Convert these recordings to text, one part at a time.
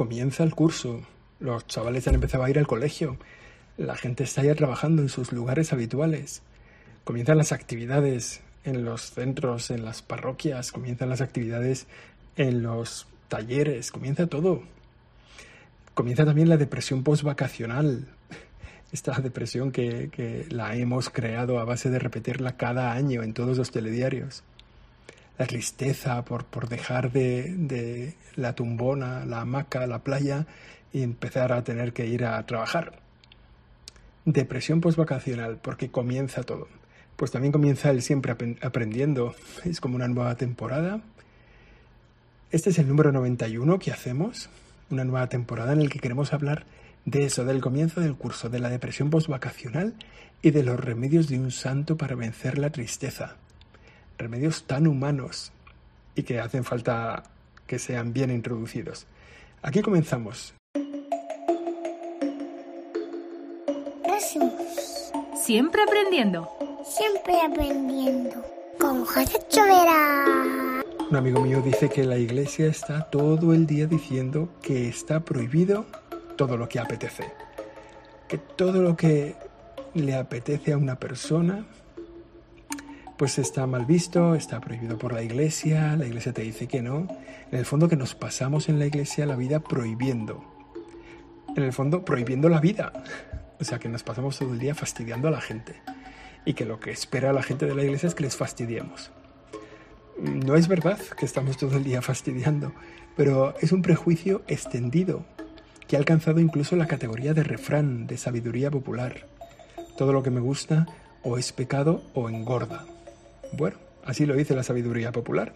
comienza el curso, los chavales han empezado a ir al colegio, la gente está ya trabajando en sus lugares habituales, comienzan las actividades en los centros, en las parroquias, comienzan las actividades en los talleres, comienza todo. Comienza también la depresión postvacacional, esta depresión que, que, la hemos creado a base de repetirla cada año en todos los telediarios. La tristeza por, por dejar de, de la tumbona, la hamaca, la playa y empezar a tener que ir a trabajar. Depresión postvacacional, porque comienza todo. Pues también comienza el siempre aprendiendo. Es como una nueva temporada. Este es el número 91 que hacemos, una nueva temporada en el que queremos hablar de eso, del comienzo del curso, de la depresión postvacacional y de los remedios de un santo para vencer la tristeza. Remedios tan humanos y que hacen falta que sean bien introducidos. Aquí comenzamos. Siempre aprendiendo. Siempre aprendiendo. Con José Chovera. Un amigo mío dice que la iglesia está todo el día diciendo que está prohibido todo lo que apetece. Que todo lo que le apetece a una persona, pues está mal visto, está prohibido por la iglesia, la iglesia te dice que no. En el fondo que nos pasamos en la iglesia la vida prohibiendo. En el fondo prohibiendo la vida. O sea que nos pasamos todo el día fastidiando a la gente. Y que lo que espera la gente de la iglesia es que les fastidiemos. No es verdad que estamos todo el día fastidiando, pero es un prejuicio extendido que ha alcanzado incluso la categoría de refrán, de sabiduría popular. Todo lo que me gusta o es pecado o engorda. Bueno, así lo dice la sabiduría popular.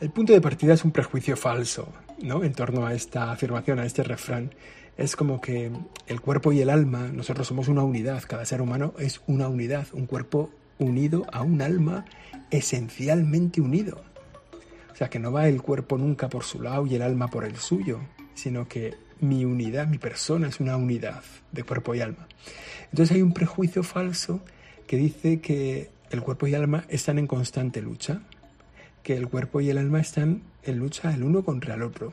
El punto de partida es un prejuicio falso, ¿no? En torno a esta afirmación, a este refrán, es como que el cuerpo y el alma, nosotros somos una unidad, cada ser humano es una unidad, un cuerpo unido a un alma esencialmente unido. O sea, que no va el cuerpo nunca por su lado y el alma por el suyo, sino que mi unidad, mi persona es una unidad de cuerpo y alma. Entonces hay un prejuicio falso que dice que el cuerpo y el alma están en constante lucha, que el cuerpo y el alma están en lucha el uno contra el otro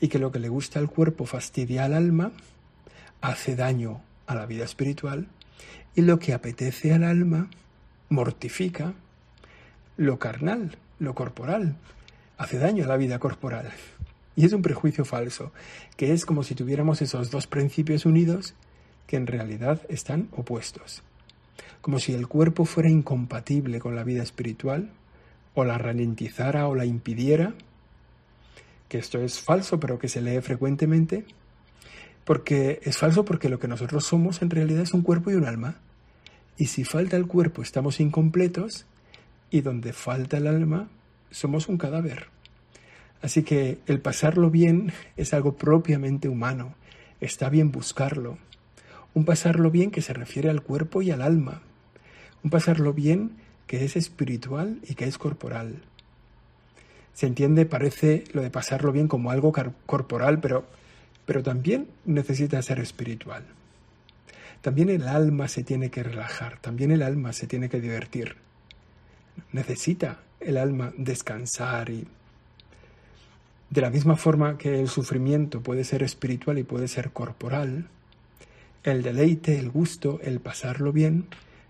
y que lo que le gusta al cuerpo fastidia al alma, hace daño a la vida espiritual y lo que apetece al alma mortifica lo carnal, lo corporal, hace daño a la vida corporal. Y es un prejuicio falso, que es como si tuviéramos esos dos principios unidos que en realidad están opuestos. Como si el cuerpo fuera incompatible con la vida espiritual, o la ralentizara o la impidiera, que esto es falso, pero que se lee frecuentemente, porque es falso porque lo que nosotros somos en realidad es un cuerpo y un alma. Y si falta el cuerpo estamos incompletos y donde falta el alma somos un cadáver. Así que el pasarlo bien es algo propiamente humano. Está bien buscarlo. Un pasarlo bien que se refiere al cuerpo y al alma. Un pasarlo bien que es espiritual y que es corporal se entiende, parece lo de pasarlo bien como algo corporal, pero, pero también necesita ser espiritual. También el alma se tiene que relajar, también el alma se tiene que divertir. Necesita el alma descansar y de la misma forma que el sufrimiento puede ser espiritual y puede ser corporal, el deleite, el gusto, el pasarlo bien,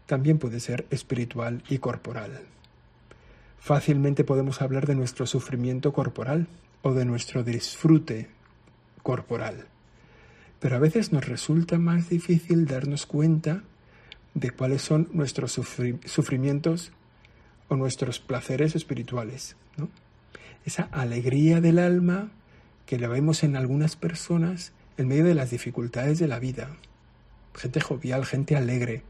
también puede ser espiritual y corporal. Fácilmente podemos hablar de nuestro sufrimiento corporal o de nuestro disfrute corporal. Pero a veces nos resulta más difícil darnos cuenta de cuáles son nuestros sufrimientos o nuestros placeres espirituales. Esa alegría del alma que la vemos en algunas personas en medio de las dificultades de la vida. Gente jovial, gente alegre,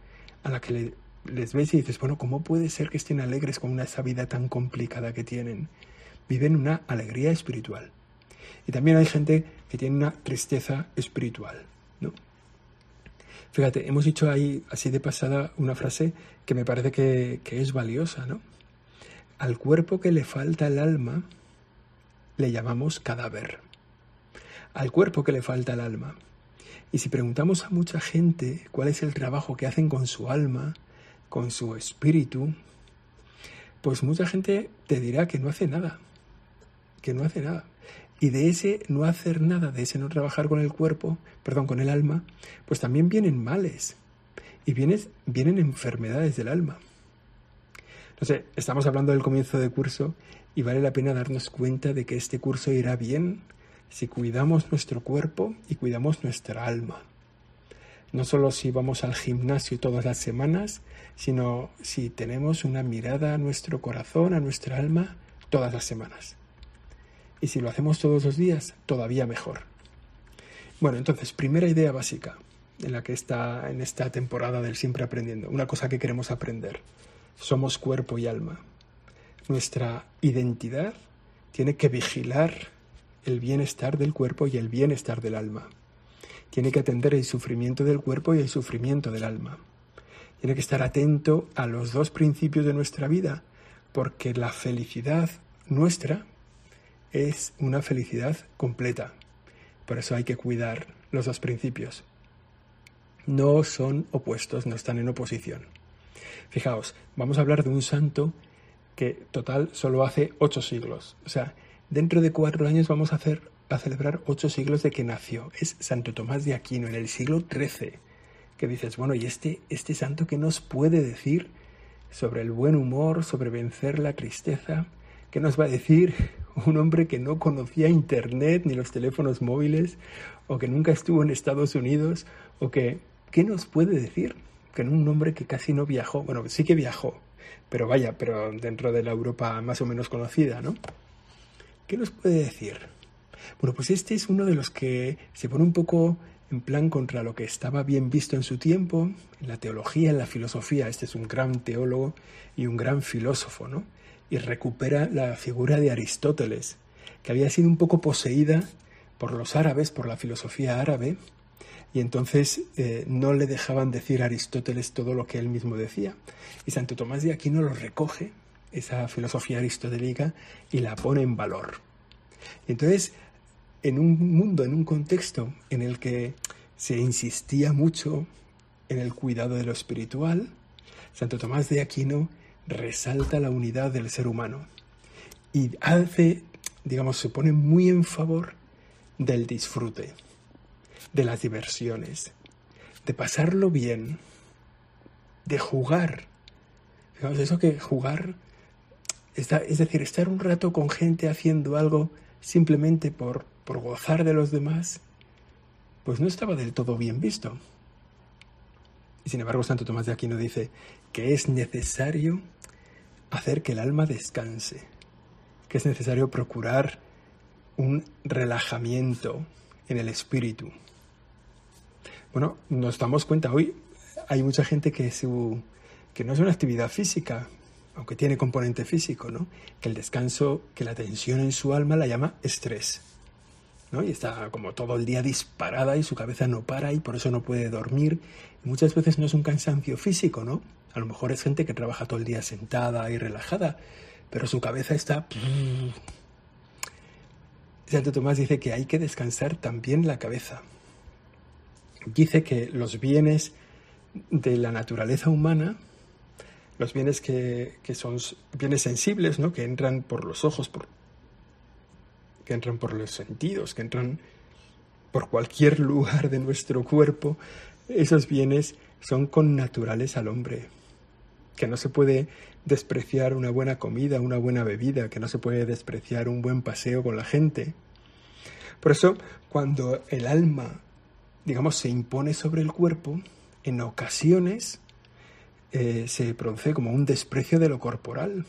a la que le les ves y dices, bueno, ¿cómo puede ser que estén alegres con esa vida tan complicada que tienen? Viven una alegría espiritual. Y también hay gente que tiene una tristeza espiritual, ¿no? Fíjate, hemos dicho ahí, así de pasada, una frase que me parece que, que es valiosa, ¿no? Al cuerpo que le falta el alma, le llamamos cadáver. Al cuerpo que le falta el alma. Y si preguntamos a mucha gente cuál es el trabajo que hacen con su alma, con su espíritu, pues mucha gente te dirá que no hace nada, que no hace nada. Y de ese no hacer nada, de ese no trabajar con el cuerpo, perdón, con el alma, pues también vienen males y vienen, vienen enfermedades del alma. No sé, estamos hablando del comienzo de curso y vale la pena darnos cuenta de que este curso irá bien si cuidamos nuestro cuerpo y cuidamos nuestra alma. No solo si vamos al gimnasio todas las semanas, sino si tenemos una mirada a nuestro corazón, a nuestra alma, todas las semanas. Y si lo hacemos todos los días, todavía mejor. Bueno, entonces, primera idea básica en la que está en esta temporada del Siempre Aprendiendo, una cosa que queremos aprender. Somos cuerpo y alma. Nuestra identidad tiene que vigilar el bienestar del cuerpo y el bienestar del alma. Tiene que atender el sufrimiento del cuerpo y el sufrimiento del alma. Tiene que estar atento a los dos principios de nuestra vida, porque la felicidad nuestra es una felicidad completa. Por eso hay que cuidar los dos principios. No son opuestos, no están en oposición. Fijaos, vamos a hablar de un santo que total solo hace ocho siglos. O sea, dentro de cuatro años vamos a, hacer, a celebrar ocho siglos de que nació. Es Santo Tomás de Aquino en el siglo XIII. Que dices, bueno, ¿y este, este santo qué nos puede decir sobre el buen humor, sobre vencer la tristeza? ¿Qué nos va a decir un hombre que no conocía Internet ni los teléfonos móviles, o que nunca estuvo en Estados Unidos, o que, ¿qué nos puede decir? Que un hombre que casi no viajó, bueno, sí que viajó, pero vaya, pero dentro de la Europa más o menos conocida, ¿no? ¿Qué nos puede decir? Bueno, pues este es uno de los que se pone un poco en plan contra lo que estaba bien visto en su tiempo, en la teología, en la filosofía. Este es un gran teólogo y un gran filósofo, ¿no? Y recupera la figura de Aristóteles, que había sido un poco poseída por los árabes, por la filosofía árabe, y entonces eh, no le dejaban decir a Aristóteles todo lo que él mismo decía. Y Santo Tomás de Aquino lo recoge, esa filosofía aristotélica, y la pone en valor. Entonces, en un mundo, en un contexto en el que se insistía mucho en el cuidado de lo espiritual, Santo Tomás de Aquino resalta la unidad del ser humano y hace, digamos, se pone muy en favor del disfrute de las diversiones, de pasarlo bien, de jugar. Digamos, eso que jugar, es decir, estar un rato con gente haciendo algo simplemente por, por gozar de los demás, pues no estaba del todo bien visto. Y sin embargo, Santo Tomás de Aquino dice que es necesario hacer que el alma descanse, que es necesario procurar un relajamiento en el espíritu, bueno, nos damos cuenta hoy, hay mucha gente que, su, que no es una actividad física, aunque tiene componente físico, ¿no? Que el descanso, que la tensión en su alma la llama estrés, ¿no? Y está como todo el día disparada y su cabeza no para y por eso no puede dormir. muchas veces no es un cansancio físico, ¿no? A lo mejor es gente que trabaja todo el día sentada y relajada, pero su cabeza está... Santo Tomás dice que hay que descansar también la cabeza dice que los bienes de la naturaleza humana, los bienes que, son bienes sensibles, ¿no? que entran por los ojos, por, que entran por los sentidos, que entran por cualquier lugar de nuestro cuerpo, esos bienes son connaturales al hombre, que no se puede despreciar una buena comida, una buena bebida, que no se puede despreciar un buen paseo con la gente. Por eso, cuando el alma digamos, se impone sobre el cuerpo, en ocasiones eh, se produce como un desprecio de lo corporal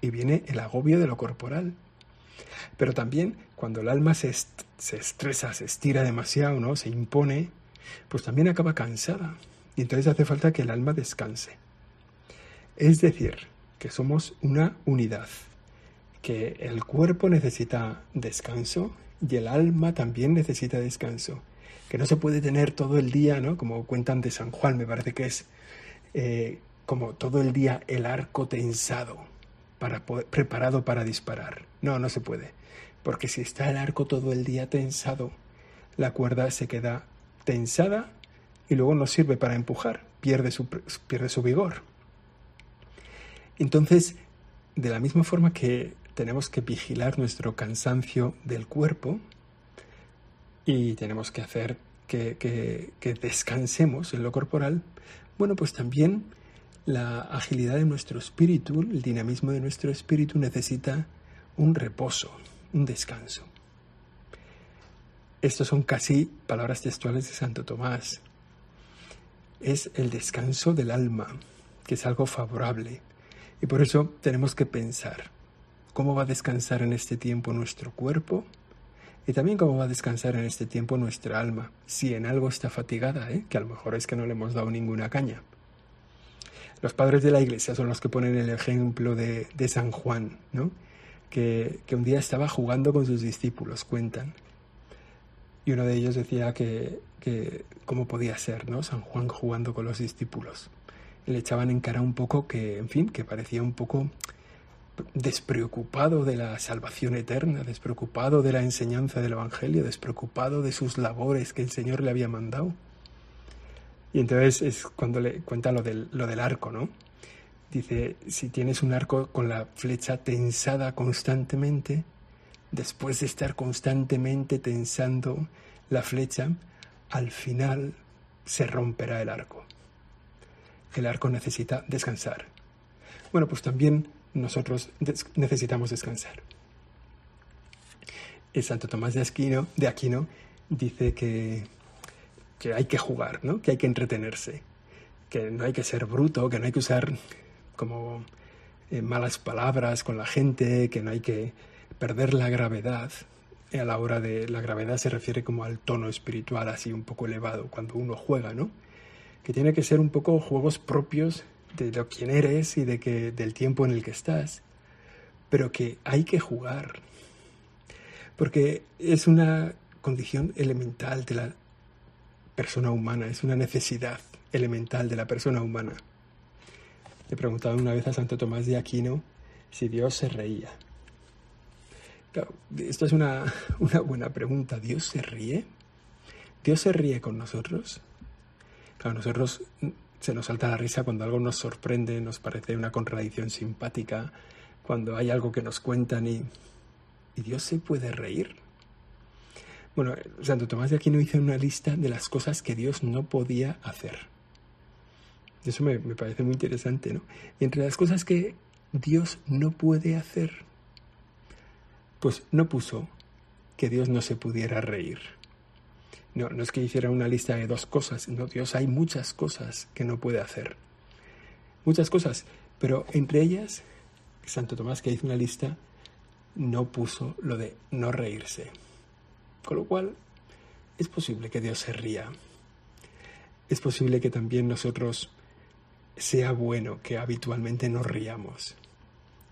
y viene el agobio de lo corporal. Pero también cuando el alma se, se estresa, se estira demasiado, ¿no? se impone, pues también acaba cansada. Y entonces hace falta que el alma descanse. Es decir, que somos una unidad, que el cuerpo necesita descanso y el alma también necesita descanso que no se puede tener todo el día, ¿no? Como cuentan de San Juan, me parece que es eh, como todo el día el arco tensado, para preparado para disparar. No, no se puede. Porque si está el arco todo el día tensado, la cuerda se queda tensada y luego no sirve para empujar, pierde su, pierde su vigor. Entonces, de la misma forma que tenemos que vigilar nuestro cansancio del cuerpo y tenemos que hacer que, que descansemos en lo corporal, bueno, pues también la agilidad de nuestro espíritu, el dinamismo de nuestro espíritu necesita un reposo, un descanso. Estos son casi palabras textuales de Santo Tomás. Es el descanso del alma, que es algo favorable. Y por eso tenemos que pensar cómo va a descansar en este tiempo nuestro cuerpo y también cómo va a descansar en este tiempo nuestra alma, si en algo está fatigada, ¿eh? que a lo mejor es que no le hemos dado ninguna caña. Los padres de la iglesia son los que ponen el ejemplo de, San Juan, ¿no? Que, un día estaba jugando con sus discípulos, cuentan. Y uno de ellos decía que, que cómo podía ser, ¿no? San Juan jugando con los discípulos. Le echaban en cara un poco que, en fin, que parecía un poco despreocupado de la salvación eterna, despreocupado de la enseñanza del Evangelio, despreocupado de sus labores que el Señor le había mandado. Y entonces es cuando le cuenta lo del, lo del arco, ¿no? Dice, si tienes un arco con la flecha tensada constantemente, después de estar constantemente tensando la flecha, al final se romperá el arco. El arco necesita descansar. Bueno, pues también nosotros necesitamos descansar. El Santo Tomás de Aquino, de Aquino dice que que hay que jugar, ¿no? que hay que entretenerse, que no hay que ser bruto, que no hay que usar como eh, malas palabras con la gente, que no hay que perder la gravedad. A la hora de la gravedad se refiere como al tono espiritual así un poco elevado cuando uno juega, ¿no? Que tiene que ser un poco juegos propios de lo quién eres y de que del tiempo en el que estás, pero que hay que jugar. Porque es una condición elemental de la persona humana, es una necesidad elemental de la persona humana. Le preguntaba una vez a Santo Tomás de Aquino si Dios se reía. esto es una, una buena pregunta. ¿Dios se ríe? ¿Dios se ríe con nosotros? Claro, nosotros se nos salta la risa cuando algo nos sorprende, nos parece una contradicción simpática, cuando hay algo que nos cuentan y, y Dios se puede reír. Bueno, Santo Tomás de Aquino hizo una lista de las cosas que Dios no podía hacer. Eso me, parece muy interesante, ¿no? Y entre las cosas que Dios no puede hacer, pues no puso que Dios no se pudiera reír. No, no es que hiciera una lista de dos cosas, no, Dios hay muchas cosas que no puede hacer. Muchas cosas, pero entre ellas, Santo Tomás que hizo una lista, no puso lo de no reírse. Con lo cual, es posible que Dios se ría. Es posible que también nosotros sea bueno que habitualmente nos riamos,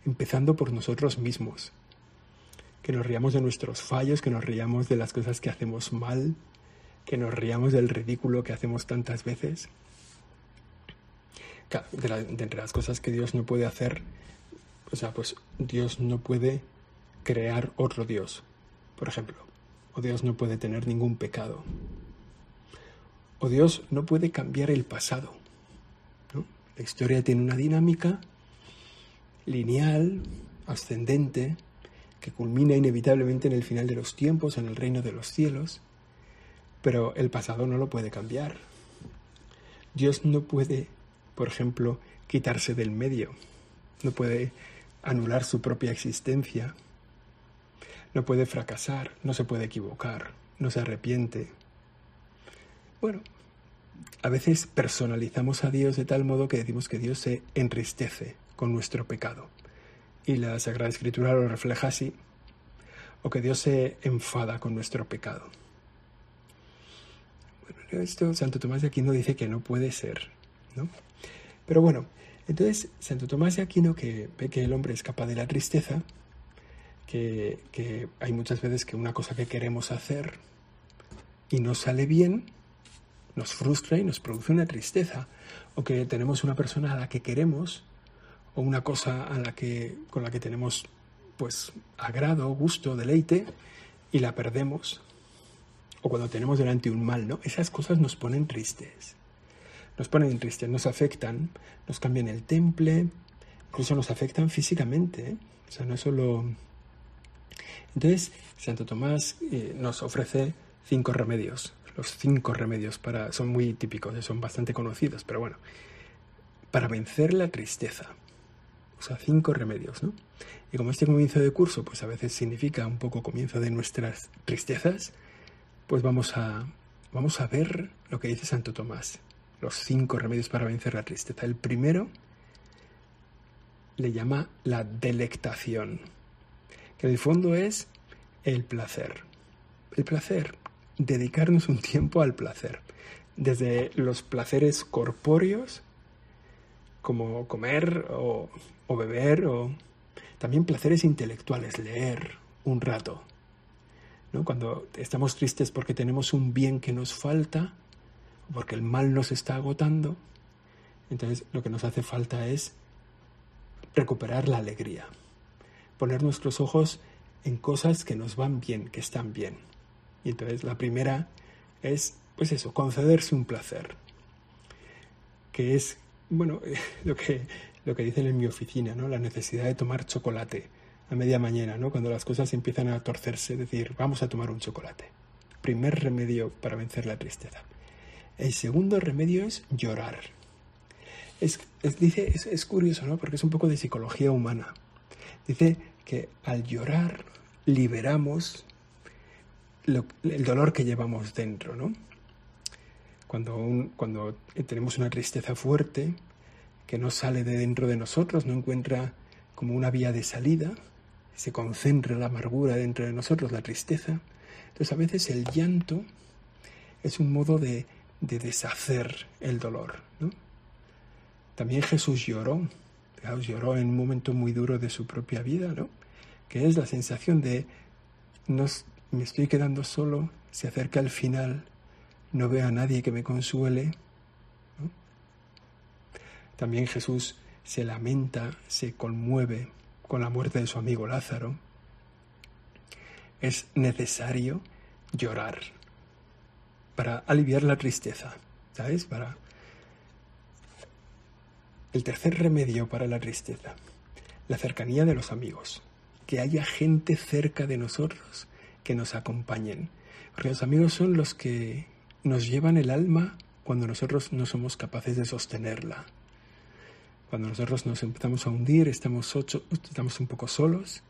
empezando por nosotros mismos, que nos riamos de nuestros fallos, que nos riamos de las cosas que hacemos mal, que nos riamos del ridículo que hacemos tantas veces. De, entre las cosas que Dios no puede hacer, o sea, pues Dios no puede crear otro Dios, por ejemplo o Dios no puede tener ningún pecado, o Dios no puede cambiar el pasado. La historia tiene una dinámica lineal, ascendente, que culmina inevitablemente en el final de los tiempos, en el reino de los cielos, pero el pasado no lo puede cambiar. Dios no puede, por ejemplo, quitarse del medio, no puede anular su propia existencia, no puede fracasar, no se puede equivocar, no se arrepiente. Bueno, a veces personalizamos a Dios de tal modo que decimos que Dios se entristece con nuestro pecado. Y la Sagrada Escritura lo refleja así. O que Dios se enfada con nuestro pecado. Esto Santo Tomás de Aquino dice que no puede ser, ¿no? Pero bueno, entonces Santo Tomás de Aquino que ve que el hombre escapa de la tristeza, que, hay muchas veces que una cosa que queremos hacer y no sale bien, nos frustra y nos produce una tristeza. O que tenemos una persona a la que queremos o una cosa a la que, con la que tenemos pues agrado, gusto, deleite y la perdemos. O cuando tenemos delante un mal, ¿no? Esas cosas nos ponen tristes. Nos ponen tristes, nos afectan, nos cambian el temple, incluso nos afectan físicamente. ¿eh? O sea, no solo... Entonces, Santo Tomás eh, nos ofrece cinco remedios. Los cinco remedios para, son muy típicos, son bastante conocidos, pero bueno, para vencer la tristeza. O sea, cinco remedios, ¿no? Y como este comienzo de curso, pues a veces significa un poco comienzo de nuestras tristezas, pues vamos a, vamos a ver lo que dice Santo Tomás, los cinco remedios para vencer la tristeza. El primero le llama la delectación, que en el fondo es el placer. El placer, dedicarnos un tiempo al placer, desde los placeres corpóreos, como comer o, o beber, o también placeres intelectuales, leer un rato. Cuando estamos tristes porque tenemos un bien que nos falta, porque el mal nos está agotando, entonces lo que nos hace falta es recuperar la alegría, poner nuestros ojos en cosas que nos van bien, que están bien. Y entonces la primera es, pues eso, concederse un placer, que es, bueno, lo que, lo que dicen en mi oficina, ¿no? La necesidad de tomar chocolate a media mañana, ¿no? Cuando las cosas empiezan a torcerse, decir, vamos a tomar un chocolate. Primer remedio para vencer la tristeza. El segundo remedio es llorar. Es, dice, es, curioso, ¿no? Porque es un poco de psicología humana. Dice que al llorar liberamos el dolor que llevamos dentro, ¿no? Cuando, cuando tenemos una tristeza fuerte que no sale de dentro de nosotros, no encuentra como una vía de salida, se concentra la amargura dentro de nosotros, la tristeza. Entonces a veces el llanto es un modo de, de deshacer el dolor. También Jesús lloró, lloró en un momento muy duro de su propia vida, ¿no? Que es la sensación de no, me estoy quedando solo, se acerca el final, no veo a nadie que me consuele. También Jesús se lamenta, se conmueve con la muerte de su amigo Lázaro. Es necesario llorar para aliviar la tristeza, ¿sabes? Para el tercer remedio para la tristeza, la cercanía de los amigos, que haya gente cerca de nosotros que nos acompañen, porque los amigos son los que nos llevan el alma cuando nosotros no somos capaces de sostenerla. Cuando nosotros nos empezamos a hundir, estamos, ocho, estamos un poco solos,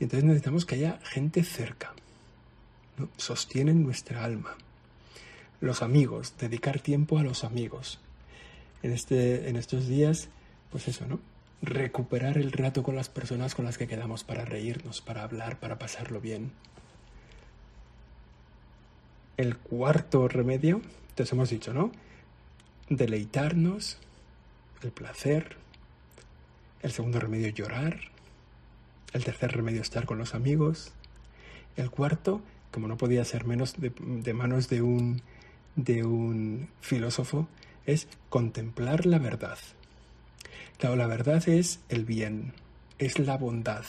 y entonces necesitamos que haya gente cerca. ¿no? Sostienen nuestra alma. Los amigos, dedicar tiempo a los amigos en, este, en estos días, pues eso, ¿no? Recuperar el rato con las personas con las que quedamos para reírnos, para hablar, para pasarlo bien. El cuarto remedio, entonces hemos dicho, ¿no? Deleitarnos, el placer. El segundo remedio, llorar. El tercer remedio, estar con los amigos. El cuarto, como no podía ser menos de, de manos de un, de un filósofo, es contemplar la verdad. Claro, la verdad es el bien, es la bondad.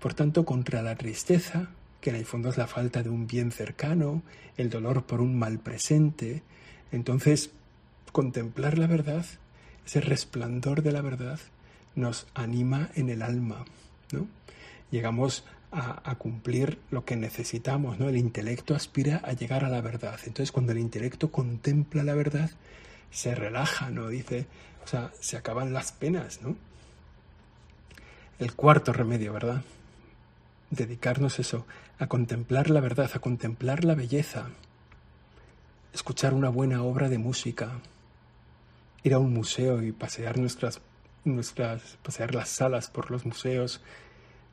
Por tanto, contra la tristeza, que en el fondo es la falta de un bien cercano, el dolor por un mal presente, entonces contemplar la verdad, ese resplandor de la verdad, nos anima en el alma, ¿no? Llegamos a, cumplir lo que necesitamos, ¿no? El intelecto aspira a llegar a la verdad. Entonces, cuando el intelecto contempla la verdad, se relaja, ¿no? Dice, o sea, se acaban las penas, ¿no? El cuarto remedio, ¿verdad? Dedicarnos eso, a contemplar la verdad, a contemplar la belleza, escuchar una buena obra de música, ir a un museo y pasear nuestras, nuestras, pasear las salas por los museos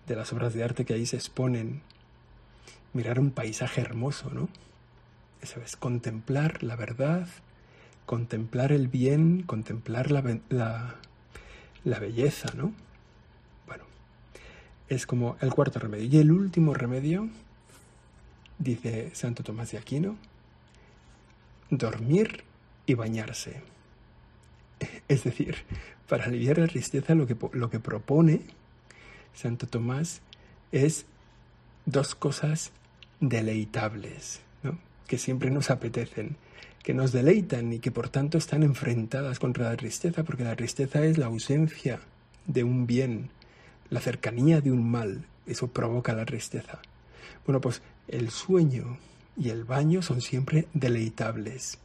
de las obras de arte que ahí se exponen, mirar un paisaje hermoso, ¿no? Eso es contemplar la verdad, contemplar el bien, contemplar la, la, belleza, ¿no? Bueno, es como el cuarto remedio. Y el último remedio, dice Santo Tomás de Aquino, dormir y bañarse. Es decir, para aliviar la tristeza lo que, lo que propone Santo Tomás es dos cosas deleitables, ¿no? que siempre nos apetecen que nos deleitan y que por tanto están enfrentadas contra la tristeza, porque la tristeza es la ausencia de un bien, la cercanía de un mal, eso provoca la tristeza. Bueno, pues el sueño y el baño son siempre deleitables.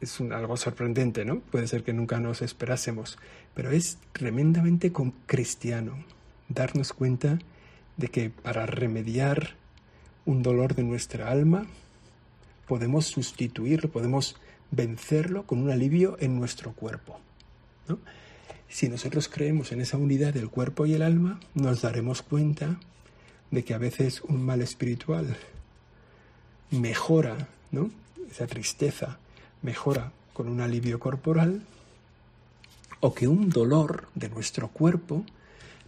Es algo sorprendente, ¿no? Puede ser que nunca nos esperásemos, pero es tremendamente cristiano darnos cuenta de que para remediar un dolor de nuestra alma, podemos sustituirlo, podemos vencerlo con un alivio en nuestro cuerpo. Si nosotros creemos en esa unidad del cuerpo y el alma, nos daremos cuenta de que a veces un mal espiritual mejora, ¿no? esa tristeza mejora con un alivio corporal, o que un dolor de nuestro cuerpo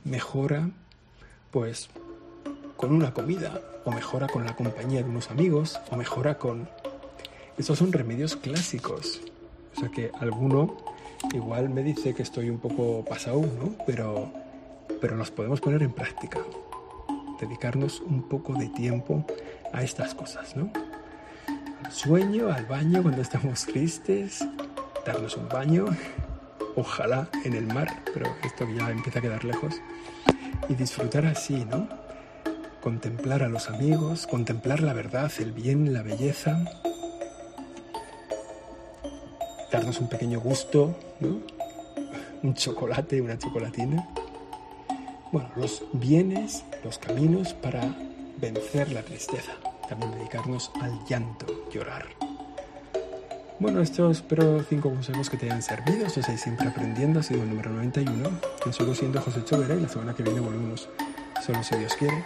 mejora pues con una comida, o mejora con la compañía de unos amigos, o mejora con... Estos son remedios clásicos. O sea que alguno igual me dice que estoy un poco pasado, ¿no? Pero, pero podemos poner en práctica. Dedicarnos un poco de tiempo a estas cosas, ¿no? Sueño, al baño cuando estamos tristes, darnos un baño, ojalá en el mar, pero esto ya empieza a quedar lejos, y disfrutar así, ¿no? Contemplar a los amigos, contemplar la verdad, el bien, la belleza, darnos un pequeño gusto, ¿no? un chocolate, una chocolatina. Bueno, los bienes, los caminos para vencer la tristeza. También dedicarnos al llanto, llorar. Bueno, estos espero cinco consejos que te hayan servido. Esto es siempre aprendiendo. Ha sido el número 91. Yo sigo siendo José Chovera y la semana que viene volvemos. Solo si Dios quiere.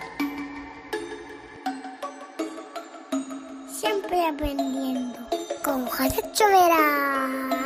Siempre aprendiendo con José Chovera.